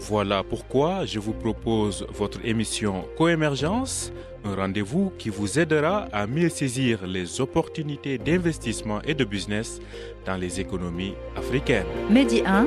Voilà pourquoi je vous propose votre émission Coémergence, un rendez-vous qui vous aidera à mieux saisir les opportunités d'investissement et de business dans les économies africaines. Medi 1,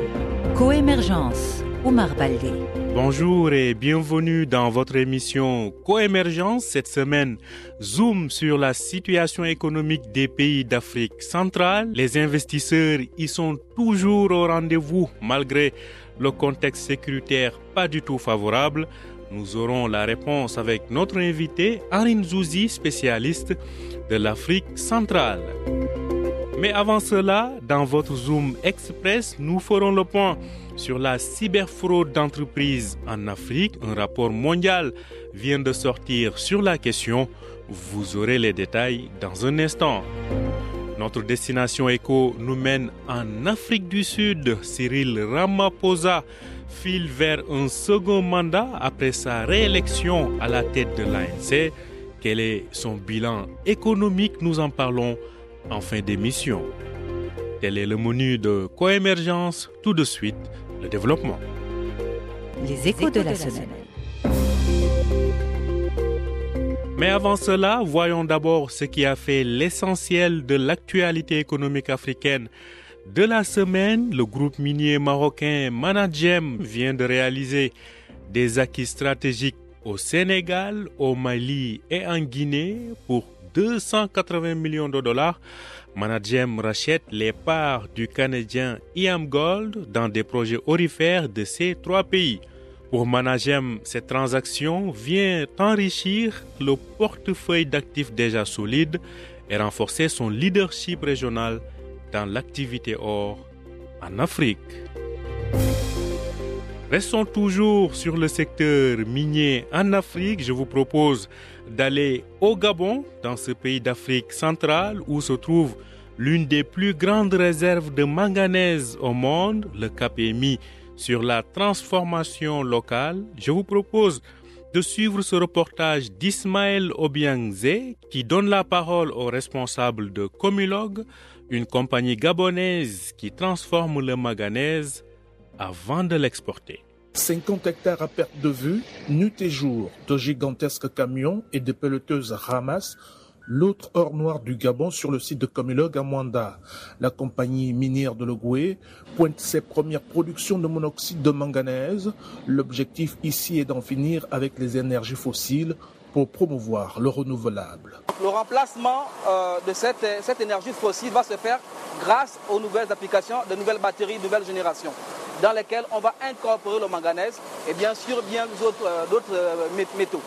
Coémergence, Omar Baldé. Bonjour et bienvenue dans votre émission Coémergence. Cette semaine, zoom sur la situation économique des pays d'Afrique centrale. Les investisseurs y sont toujours au rendez-vous malgré le contexte sécuritaire pas du tout favorable. Nous aurons la réponse avec notre invité, Arin Zouzi, spécialiste de l'Afrique centrale. Mais avant cela, dans votre Zoom Express, nous ferons le point sur la cyberfraude d'entreprise en Afrique. Un rapport mondial vient de sortir sur la question. Vous aurez les détails dans un instant. Notre destination éco nous mène en Afrique du Sud. Cyril Ramaphosa file vers un second mandat après sa réélection à la tête de l'ANC. Quel est son bilan économique? Nous en parlons en fin d'émission. Tel est le menu de Coémergence. Tout de suite, le développement. Les échos de la semaine. Mais avant cela, voyons d'abord ce qui a fait l'essentiel de l'actualité économique africaine. De la semaine, le groupe minier marocain Managem vient de réaliser des acquis stratégiques au Sénégal, au Mali et en Guinée pour 280 millions de dollars. Managem rachète les parts du Canadien IAM Gold dans des projets orifères de ces trois pays. Pour Managem, cette transaction vient enrichir le portefeuille d'actifs déjà solide et renforcer son leadership régional dans l'activité or en Afrique. Restons toujours sur le secteur minier en Afrique. Je vous propose d'aller au Gabon, dans ce pays d'Afrique centrale où se trouve l'une des plus grandes réserves de manganèse au monde, le KPMI, sur la transformation locale. Je vous propose de suivre ce reportage d'Ismaël Obiangze qui donne la parole au responsable de Comilog, une compagnie gabonaise qui transforme le manganèse avant de l'exporter. 50 hectares à perte de vue, nuit et jour, de gigantesques camions et de pelleteuses ramassent l'autre or noir du Gabon sur le site de Comilog à Mwanda. La compagnie minière de Logoué pointe ses premières productions de monoxyde de manganèse. L'objectif ici est d'en finir avec les énergies fossiles pour promouvoir le renouvelable. Le remplacement euh, de cette, énergie fossile va se faire grâce aux nouvelles applications de nouvelles batteries de nouvelle génération dans lesquelles on va incorporer le manganèse et bien sûr bien d'autres euh, euh, mét- métaux.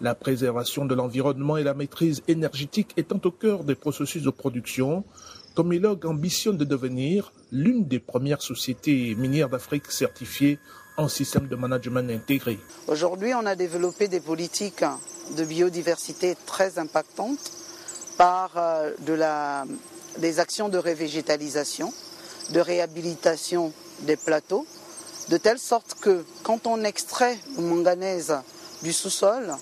La préservation de l'environnement et la maîtrise énergétique étant au cœur des processus de production, Comilog ambitionne de devenir l'une des premières sociétés minières d'Afrique certifiées en système de management intégré. Aujourd'hui, on a développé des politiques de biodiversité très impactantes par euh, de la- des actions de révégétalisation, de réhabilitation des plateaux, de telle sorte que quand on extrait le manganèse du sous-sol,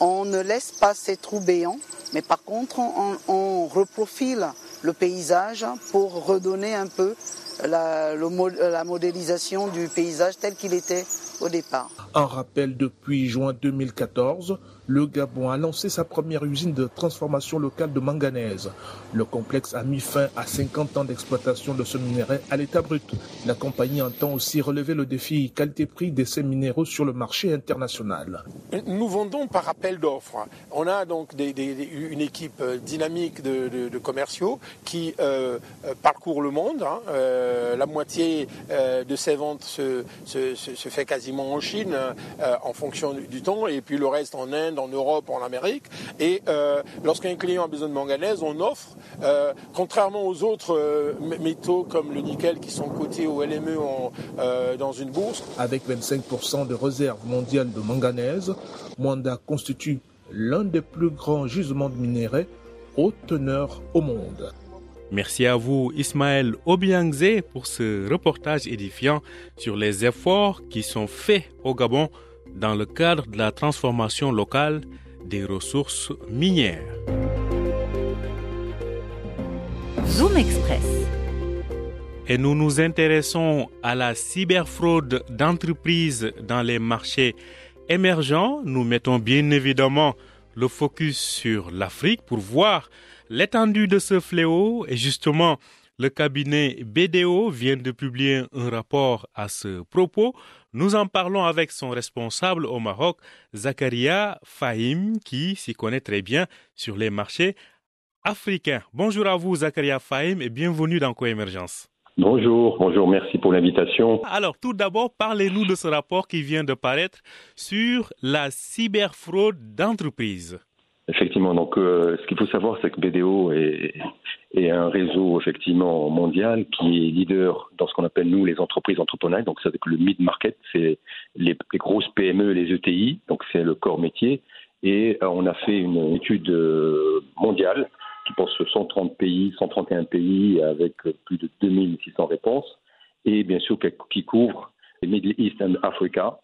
on ne laisse pas ces trous béants, mais par contre, on, reprofile le paysage pour redonner un peu la modélisation du paysage tel qu'il était au départ. En rappel, depuis juin 2014, le Gabon a lancé sa première usine de transformation locale de manganèse. Le complexe a mis fin à 50 ans d'exploitation de ce minerai à l'état brut. La compagnie entend aussi relever le défi qualité-prix de ces minéraux sur le marché international. Nous vendons par appel d'offres. On a donc une équipe euh, dynamique de, commerciaux qui euh, euh, parcourent le monde. hein. La moitié de ces ventes se, fait quasiment en Chine en fonction du temps, et puis le reste en Inde, en Europe, en Amérique. Et euh, lorsqu'un client a besoin de manganèse, on offre, euh, contrairement aux autres euh, métaux comme le nickel qui sont cotés au LME en, euh, dans une bourse, Avec 25% de réserves mondiales de manganèse, Mwanda constitue l'un des plus grands gisements de minerais haute teneur au monde. Merci à vous Ismaël Obiangze pour ce reportage édifiant sur les efforts qui sont faits au Gabon dans le cadre de la transformation locale des ressources minières. Zoom Express. Et nous nous intéressons à la cyberfraude d'entreprises dans les marchés émergents. Nous mettons bien évidemment le focus sur l'Afrique pour voir l'étendue de ce fléau et justement le cabinet BDO vient de publier un rapport à ce propos. Nous en parlons avec son responsable au Maroc, Zakaria Fahim, qui s'y connaît très bien sur les marchés africains. Bonjour à vous, Zakaria Fahim, et bienvenue dans Coémergence. Bonjour, bonjour, merci pour l'invitation. Alors, tout d'abord, parlez-nous de ce rapport qui vient de paraître sur la cyberfraude d'entreprise. Effectivement, donc euh, ce qu'il faut savoir, c'est que BDO est, un réseau effectivement mondial qui est leader dans ce qu'on appelle nous les entreprises entrepreneuriales. Donc, c'est le mid market, c'est les, grosses PME, les ETI, donc c'est le corps métier. Et euh, on a fait une étude euh, mondiale qui sur 130 pays, 131 pays avec plus de 2600 réponses et bien sûr qui couvre les Middle East and Africa,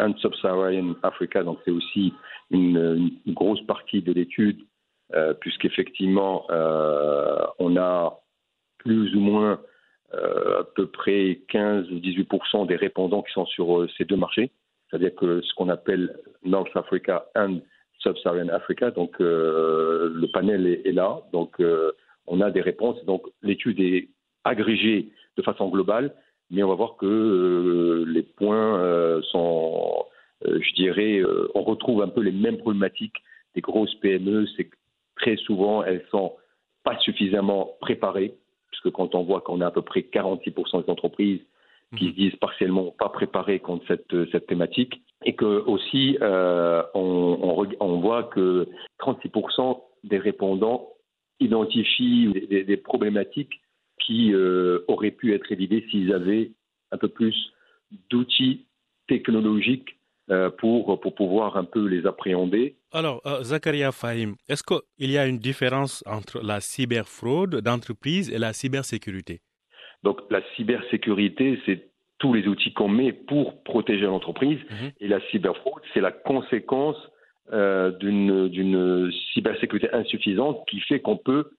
and Sub-Saharan Africa, donc c'est aussi une, grosse partie de l'étude, euh, puisqu'effectivement, euh, on a plus ou moins euh, à peu près 15 ou 18% des répondants qui sont sur ces deux marchés, c'est-à-dire que ce qu'on appelle North Africa and Sub-Saharan Africa, donc le panel est là, donc on a des réponses, donc l'étude est agrégée de façon globale, mais on va voir que euh, les points euh, sont, euh, je dirais, on retrouve un peu les mêmes problématiques des grosses PME, c'est que très souvent elles sont pas suffisamment préparées, puisque quand on voit qu'on a à peu près 46% des entreprises qui se disent partiellement pas préparées contre cette, cette thématique, et que aussi on, on, on, voit que 36% des répondants identifient des, des problématiques qui euh, auraient pu être évités s'ils avaient un peu plus d'outils technologiques euh, pour, pour pouvoir un peu les appréhender. Alors, euh, Zakaria Fahim, est-ce qu'il y a une différence entre la cyberfraude d'entreprise et la cybersécurité? Donc, la cybersécurité, c'est tous les outils qu'on met pour protéger l'entreprise. Mhm. Et la cyberfraude, c'est la conséquence d'une cybersécurité insuffisante qui fait qu'on peut euh,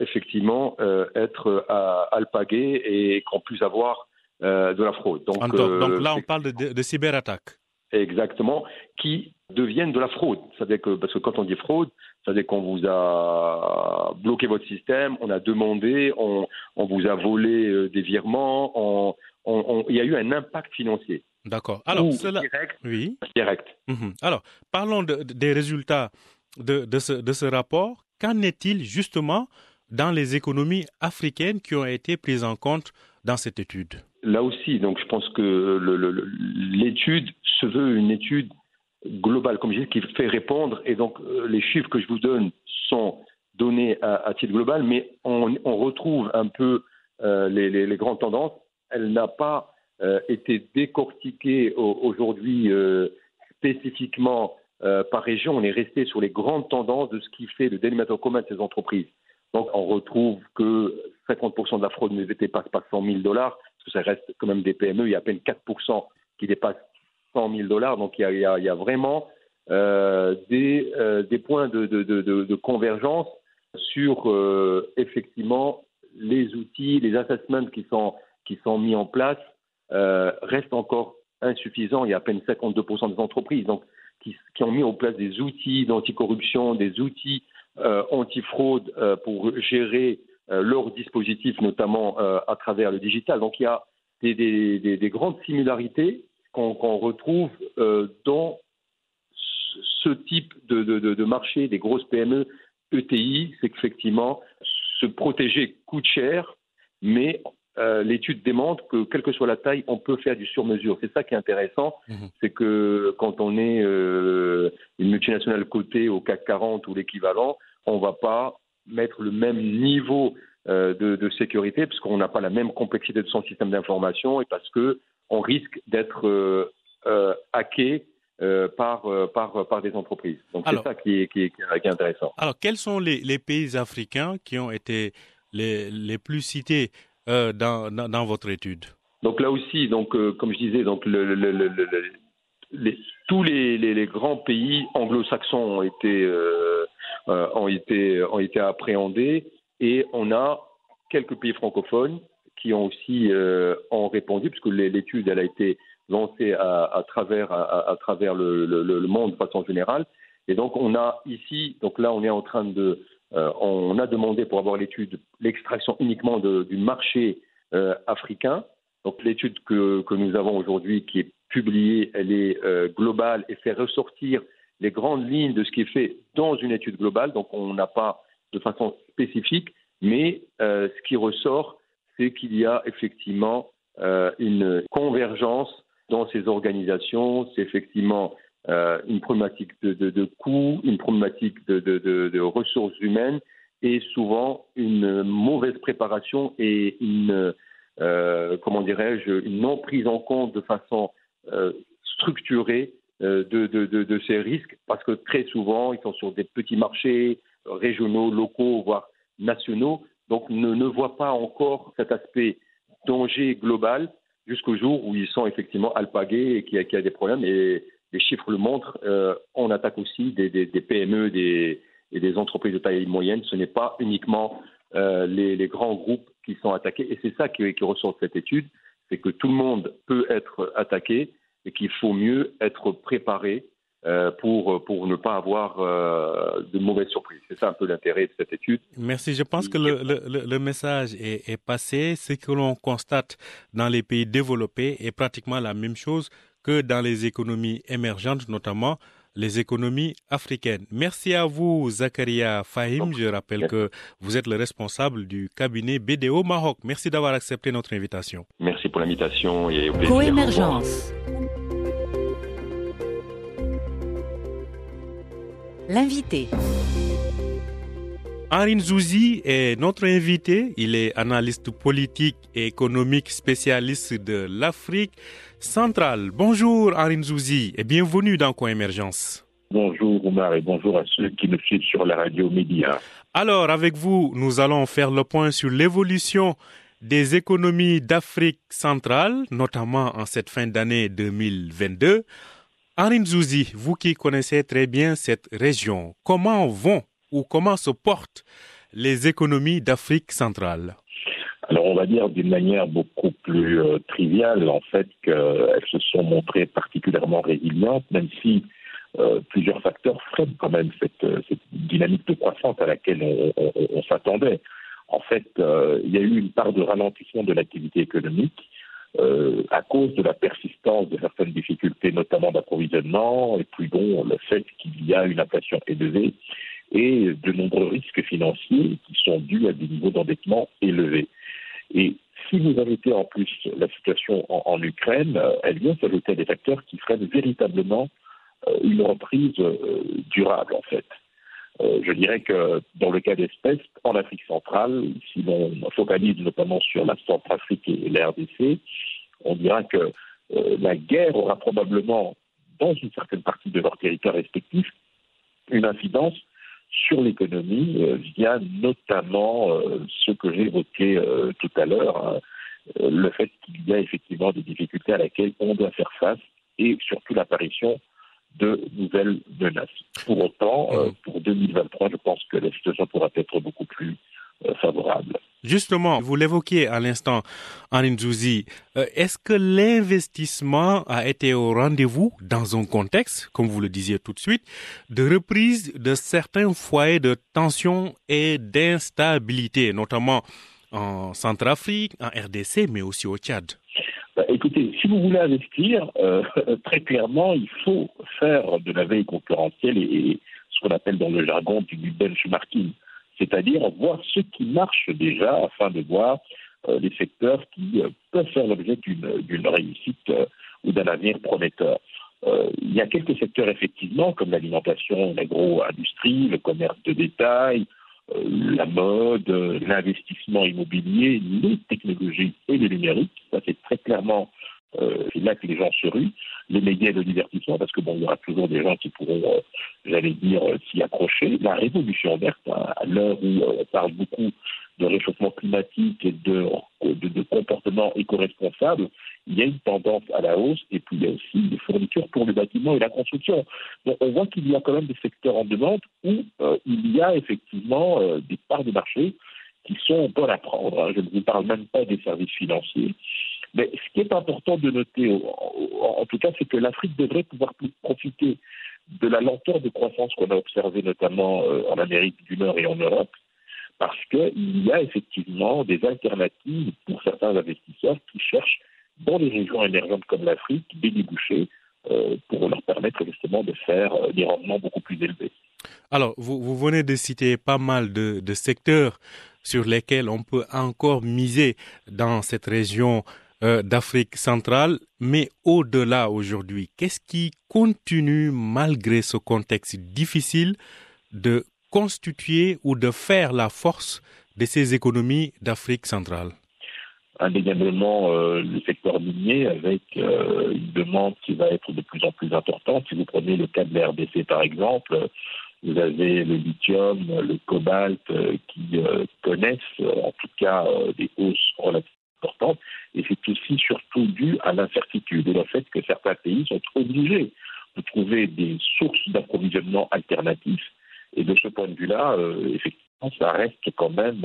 effectivement euh, être à alpaguer et qu'on puisse avoir euh, de la fraude. Donc, donc là, on parle de, de, cyberattaques. Exactement, qui deviennent de la fraude. C'est-à-dire que, parce que quand on dit fraude, c'est-à-dire qu'on vous a bloqué votre système, on a demandé, on, on vous a volé des virements, on, on, il y a eu un impact financier. D'accord. Alors, cela... direct. Oui. Direct. Mhm. Alors, parlons de, des résultats de, de, ce, de ce rapport. Qu'en est-il justement dans les économies africaines qui ont été prises en compte dans cette étude? Là aussi, donc je pense que l'étude se veut une étude globale, comme je disais, qui fait répondre. Et donc euh, les chiffres que je vous donne sont donnés à, titre global, mais on, retrouve un peu euh, les, grandes tendances. Elle n'a pas euh, été décortiquée aujourd'hui spécifiquement euh, par région, on est resté sur les grandes tendances de ce qui fait le dénominateur commun de ces entreprises. Donc, on retrouve que 50% de la fraude ne dépasse pas 100 000 dollars, parce que ça reste quand même des PME. Il y a à peine 4% qui dépassent 100 000 dollars. Donc, il y a, vraiment euh, des, euh, des, points de, convergence sur effectivement les outils, les assessments qui sont, qui sont mis en place restent encore insuffisants. Il y a à peine 52% des entreprises. Qui, ont mis en place des outils d'anticorruption, des outils euh, antifraude euh, pour gérer euh, leurs dispositifs, notamment euh, à travers le digital. Donc il y a des, des, des, des grandes similarités qu'on qu retrouve dans ce type de, de, de, marché des grosses PME ETI, c'est qu'effectivement, se protéger coûte cher, mais euh, l'étude démontre que, quelle que soit la taille, on peut faire du sur-mesure. C'est ça qui est intéressant, mhm. c'est que quand on est euh, une multinationale cotée au CAC 40 ou l'équivalent, on ne va pas mettre le même niveau euh, de, de, sécurité puisqu'on n'a pas la même complexité de son système d'information et parce que on risque d'être hacké par, par, par des entreprises. Donc c'est ça qui est, qui, est, qui est, intéressant. Alors quels sont les, les, pays africains qui ont été les, les plus cités dans, dans, dans, votre étude? Donc là aussi, donc, comme je disais, donc tous les, les, grands pays anglo-saxons ont été, ont, été, ont été appréhendés et on a quelques pays francophones qui ont aussi euh, ont répondu, puisque l'étude a été lancée à, travers, à, travers le, monde de façon générale. Et donc on a ici, donc là on est en train de, euh, on a demandé pour avoir l'étude l'extraction uniquement du marché euh, africain. Donc l'étude que, nous avons aujourd'hui, qui est publiée, elle est euh, globale et fait ressortir les grandes lignes de ce qui est fait dans une étude globale. Donc on n'a pas de façon spécifique, mais ce qui ressort, c'est qu'il y a effectivement une convergence dans ces organisations. C'est effectivement euh, une problématique de, de, coûts, une problématique de, de, ressources humaines et souvent une mauvaise préparation et une, euh, comment dirais-je, une non prise en compte de façon euh, structurée de, ces risques parce que très souvent, ils sont sur des petits marchés régionaux, locaux, voire nationaux, donc ne, voient pas encore cet aspect danger global jusqu'au jour où ils sont effectivement alpagués et qu'il y, a des problèmes. Et les chiffres le montrent, euh, on attaque aussi des, des, des PME des, et des entreprises de taille moyenne. Ce n'est pas uniquement euh, les, les, grands groupes qui sont attaqués. Et c'est ça qui, qui ressort de cette étude, c'est que tout le monde peut être attaqué et qu'il faut mieux être préparé euh, pour, pour ne pas avoir euh, de mauvaises surprises. C'est ça un peu l'intérêt de cette étude. Merci. Je pense que le, le, le message est, est, passé. Ce que l'on constate dans les pays développés est pratiquement la même chose que dans les économies émergentes, notamment les économies africaines. Merci à vous, Zakaria Fahim. Je rappelle que vous êtes le responsable du cabinet BDO Maroc. Merci d'avoir accepté notre invitation. Merci pour l'invitation et au plaisir. Coémergence. L'invité. Henri Zouzi est notre invité. Il est analyste politique et économique spécialiste de l'Afrique centrale. Bonjour Henri Zouzi et bienvenue dans Coémergence. Bonjour Omar et bonjour à ceux qui nous suivent sur la radio Média. Alors avec vous, nous allons faire le point sur l'évolution des économies d'Afrique centrale, notamment en cette fin d'année 2022. Arin Zouzi, vous qui connaissez très bien cette région, comment vont ou comment se portent les économies d'Afrique centrale? Alors on va dire d'une manière beaucoup plus euh, triviale en fait qu'elles se sont montrées particulièrement résilientes, même si euh, plusieurs facteurs freinent quand même cette, euh, cette, dynamique de croissance à laquelle on, s'attendait. En fait, il y a eu une part de ralentissement de l'activité économique à cause de la persistance de certaines difficultés, notamment d'approvisionnement, et puis bon, le fait qu'il y a une inflation élevée et de nombreux risques financiers qui sont dus à des niveaux d'endettement élevés. Et si vous ajoutez en plus la situation en, Ukraine, euh, elle vient s'ajouter à des facteurs qui freinent véritablement euh, une reprise euh, durable, en fait. Je dirais que dans le cas d'espèce, en Afrique centrale, si l'on focalise notamment sur la Centrafrique et l'RDC, on dira que la guerre aura probablement, dans une certaine partie de leur territoire respectif, une incidence sur l'économie euh, via notamment euh, ce que j'ai évoqué euh, tout à l'heure, hein, le fait qu'il y a effectivement des difficultés à laquelle on doit faire face et surtout l'apparition de nouvelles menaces. Pour autant, pour 2023, je pense que la situation pourra être beaucoup plus favorable. Justement, vous l'évoquiez à l'instant, Anne Zouzi, euh, est-ce que l'investissement a été au rendez-vous dans un contexte, comme vous le disiez tout de suite, de reprise de certains foyers de tension et d'instabilité, notamment en Centrafrique, en RDC, mais aussi au Tchad? Bah, écoutez, si vous voulez investir, euh, très clairement, il faut faire de la veille concurrentielle et, et ce qu'on appelle dans le jargon du benchmarking, c'est-à-dire voir ce qui marche déjà afin de voir euh, les secteurs qui euh, peuvent faire l'objet d'une réussite euh, ou d'un avenir prometteur. Il y a quelques secteurs effectivement, comme l'alimentation, l'agro-industrie, le commerce de détail, la mode, l'investissement immobilier, les technologies et le numérique. Ça, c'est très clairement Euh, c'est là que les gens se ruent, les médias et le divertissement, parce que bon, il y aura toujours des gens qui pourront, euh, j'allais dire, euh, s'y accrocher. La révolution verte, hein, à l'heure où on parle beaucoup de réchauffement climatique et de, de, de comportement éco-responsable, il y a une tendance à la hausse et puis il y a aussi des fournitures pour le bâtiment et la construction. Donc on voit qu'il y a quand même des secteurs en demande où il y a effectivement des parts de marché qui sont bonnes à prendre. Hein. Je ne vous parle même pas des services financiers. Mais ce qui est important de noter, en tout cas, c'est que l'Afrique devrait pouvoir profiter de la lenteur de croissance qu'on a observée notamment euh, en Amérique du Nord et en Europe, parce qu'il y a effectivement des alternatives pour certains investisseurs qui cherchent dans les régions émergentes comme l'Afrique des débouchés euh, pour leur permettre justement de faire euh, des rendements beaucoup plus élevés. Alors, vous, venez de citer pas mal de secteurs sur lesquels on peut encore miser dans cette région euh, d'Afrique centrale. Mais au-delà aujourd'hui, qu'est-ce qui continue, malgré ce contexte difficile, de constituer ou de faire la force de ces économies d'Afrique centrale? Indéniablement euh, le secteur minier avec euh, une demande qui va être de plus en plus importante. Si vous prenez le cas de la RDC par exemple, vous avez le lithium, le cobalt qui connaissent en tout cas des hausses relativement Et c'est aussi surtout dû à l'incertitude et le fait que certains pays sont obligés de trouver des sources d'approvisionnement alternatifs. Et de ce point de vue-là, effectivement, ça reste quand même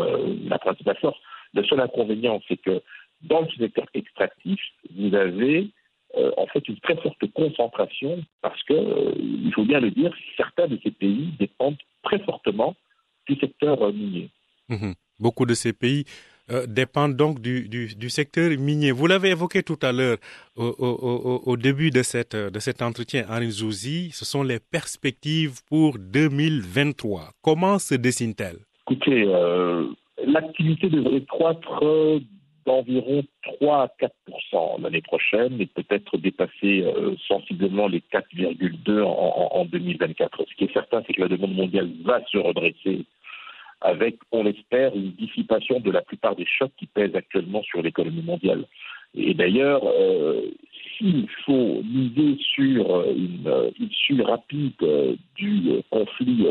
la principale force. Le seul inconvénient, c'est que dans le secteur extractif, vous avez euh, en fait une très forte concentration parce que, euh, il faut bien le dire, certains de ces pays dépendent très fortement du secteur euh, minier. Mhm. Beaucoup de ces pays dépendent donc du, du, du, secteur minier. Vous l'avez évoqué tout à l'heure au, au, au, début de, cette, de cet entretien, Henri Zouzi, ce sont les perspectives pour 2023. Comment se dessinent-elles Écoutez, l'activité devrait croître d'environ 3 à 4% l'année prochaine et peut-être dépasser euh, sensiblement les 4,2 en, en, 2024. Ce qui est certain, c'est que la demande mondiale va se redresser avec, on l'espère, une dissipation de la plupart des chocs qui pèsent actuellement sur l'économie mondiale. Et d'ailleurs, euh, s'il faut miser sur euh, une issue rapide du conflit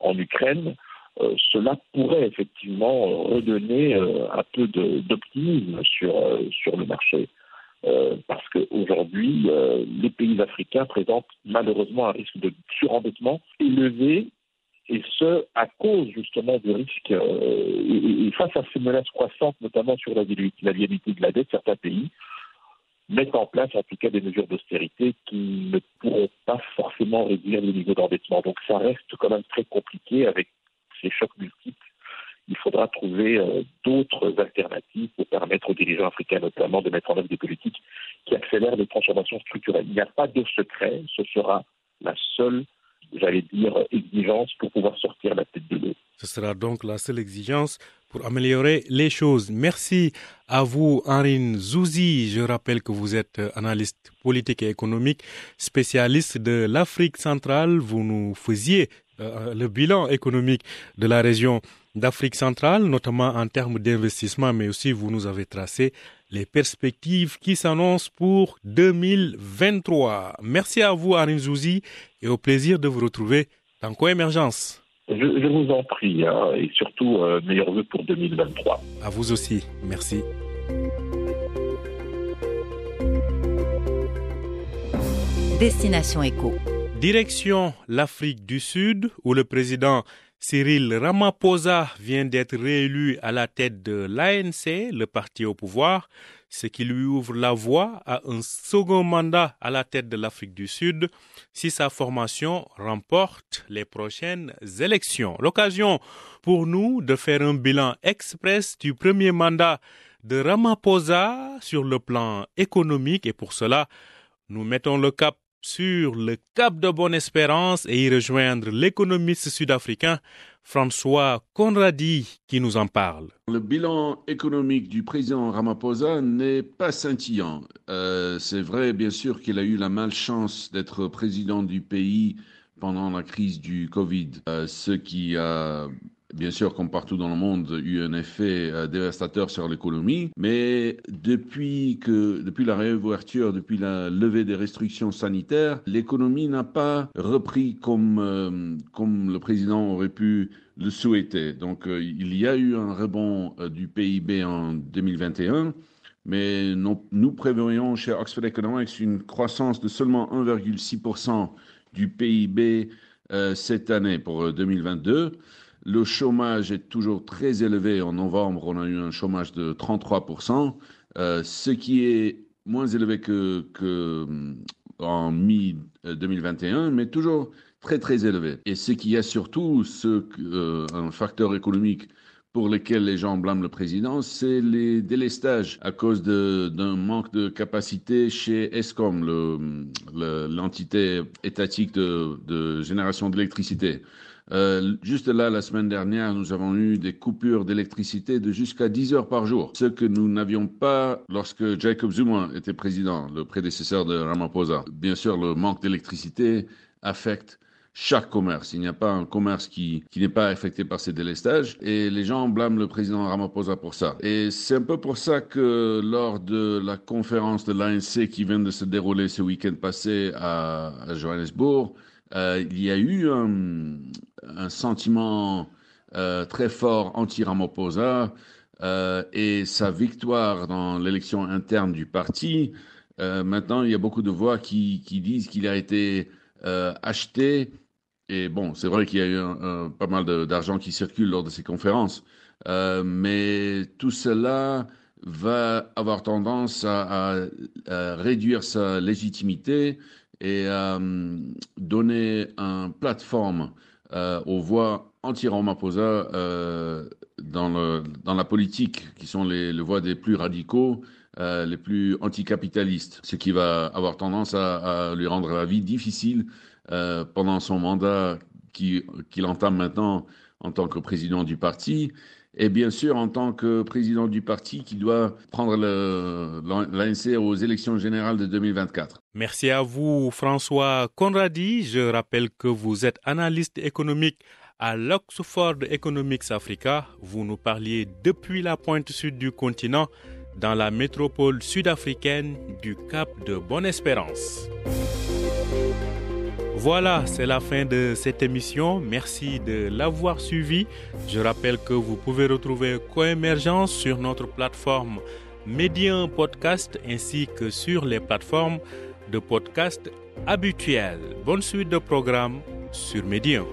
en Ukraine, euh, cela pourrait effectivement euh, redonner euh, un peu d'optimisme sur, sur le marché. parce qu'aujourd'hui, les pays africains présentent malheureusement un risque de surendettement élevé, et ce, à cause justement du risque, et, face à ces menaces croissantes, notamment sur la, la viabilité de la dette, certains pays mettent en place en tout cas des mesures d'austérité qui ne pourront pas forcément réduire le niveau d'endettement. Donc ça reste quand même très compliqué avec ces chocs multiples, il faudra trouver euh, d'autres alternatives pour permettre aux dirigeants africains notamment de mettre en œuvre des politiques qui accélèrent les transformations structurelles. Il n'y a pas de secret, ce sera la seule, j'allais dire, exigence pour pouvoir sortir la tête de l'eau. Ce sera donc la seule exigence pour améliorer les choses. Merci à vous, Henri Zouzi. Je rappelle que vous êtes analyste politique et économique, spécialiste de l'Afrique centrale. Vous nous faisiez euh, le bilan économique de la région d'Afrique centrale, notamment en termes d'investissement, mais aussi vous nous avez tracé les perspectives qui s'annoncent pour 2023. Merci à vous, Arin Zouzi, et au plaisir de vous retrouver dans Coémergence. Je, je vous en prie, hein, et surtout, euh, meilleurs vœux pour 2023. À vous aussi, merci. Destination Éco. Direction l'Afrique du Sud, où le président Cyril Ramaphosa vient d'être réélu à la tête de l'ANC, le parti au pouvoir, ce qui lui ouvre la voie à un second mandat à la tête de l'Afrique du Sud si sa formation remporte les prochaines élections. L'occasion pour nous de faire un bilan express du premier mandat de Ramaphosa sur le plan économique et pour cela, nous mettons le cap sur le Cap de Bonne-Espérance et y rejoindre l'économiste sud-africain François Conradi qui nous en parle. Le bilan économique du président Ramaphosa n'est pas scintillant. Euh, c'est vrai, bien sûr, qu'il a eu la malchance d'être président du pays pendant la crise du Covid, euh, ce qui a bien sûr, comme partout dans le monde, eu un effet euh, dévastateur sur l'économie. Mais depuis que, depuis la réouverture, depuis la levée des restrictions sanitaires, l'économie n'a pas repris comme, euh, comme le président aurait pu le souhaiter. Donc, euh, il y a eu un rebond du PIB en 2021. Mais nous, nous prévoyons chez Oxford Economics une croissance de seulement 1,6% du PIB cette année pour 2022. Le chômage est toujours très élevé. En novembre, on a eu un chômage de 33%, euh, ce qui est moins élevé que, euh, en mi-2021, mais toujours très très élevé. Et ce qui est surtout euh, un facteur économique pour lequel les gens blâment le président, c'est les délestages à cause d'un manque de capacité chez ESCOM, l'entité étatique de génération d'électricité. Euh, juste là, la semaine dernière, nous avons eu des coupures d'électricité de jusqu'à 10 heures par jour, ce que nous n'avions pas lorsque Jacob Zuma était président, le prédécesseur de Ramaphosa. Bien sûr, le manque d'électricité affecte chaque commerce. Il n'y a pas un commerce qui, qui n'est pas affecté par ces délestages et les gens blâment le président Ramaphosa pour ça. Et c'est un peu pour ça que lors de la conférence de l'ANC qui vient de se dérouler ce week-end passé à, à Johannesburg, euh, il y a eu un, un sentiment euh, très fort anti-Ramaphosa euh, et sa victoire dans l'élection interne du parti. Euh, maintenant, il y a beaucoup de voix qui, disent qu'il a été acheté. Et bon, c'est vrai qu'il y a eu pas mal d'argent qui circule lors de ces conférences. mais tout cela va avoir tendance à réduire sa légitimité et à donner une plateforme euh, aux voix anti-Ramaphosa euh, dans, dans la politique, qui sont les, voix des plus radicaux, euh, les plus anticapitalistes, ce qui va avoir tendance à, lui rendre la vie difficile pendant son mandat qu'il entame maintenant en tant que président du parti et bien sûr en tant que président du parti qui doit prendre l'ANC aux élections générales de 2024. Merci à vous François Conradi. Je rappelle que vous êtes analyste économique à l'Oxford Economics Africa. Vous nous parliez depuis la pointe sud du continent dans la métropole sud-africaine du Cap de Bonne-Espérance. Voilà, c'est la fin de cette émission. Merci de l'avoir suivi. Je rappelle que vous pouvez retrouver Coémergence sur notre plateforme Médien Podcast ainsi que sur les plateformes de podcast habituelles. Bonne suite de programme sur Médien.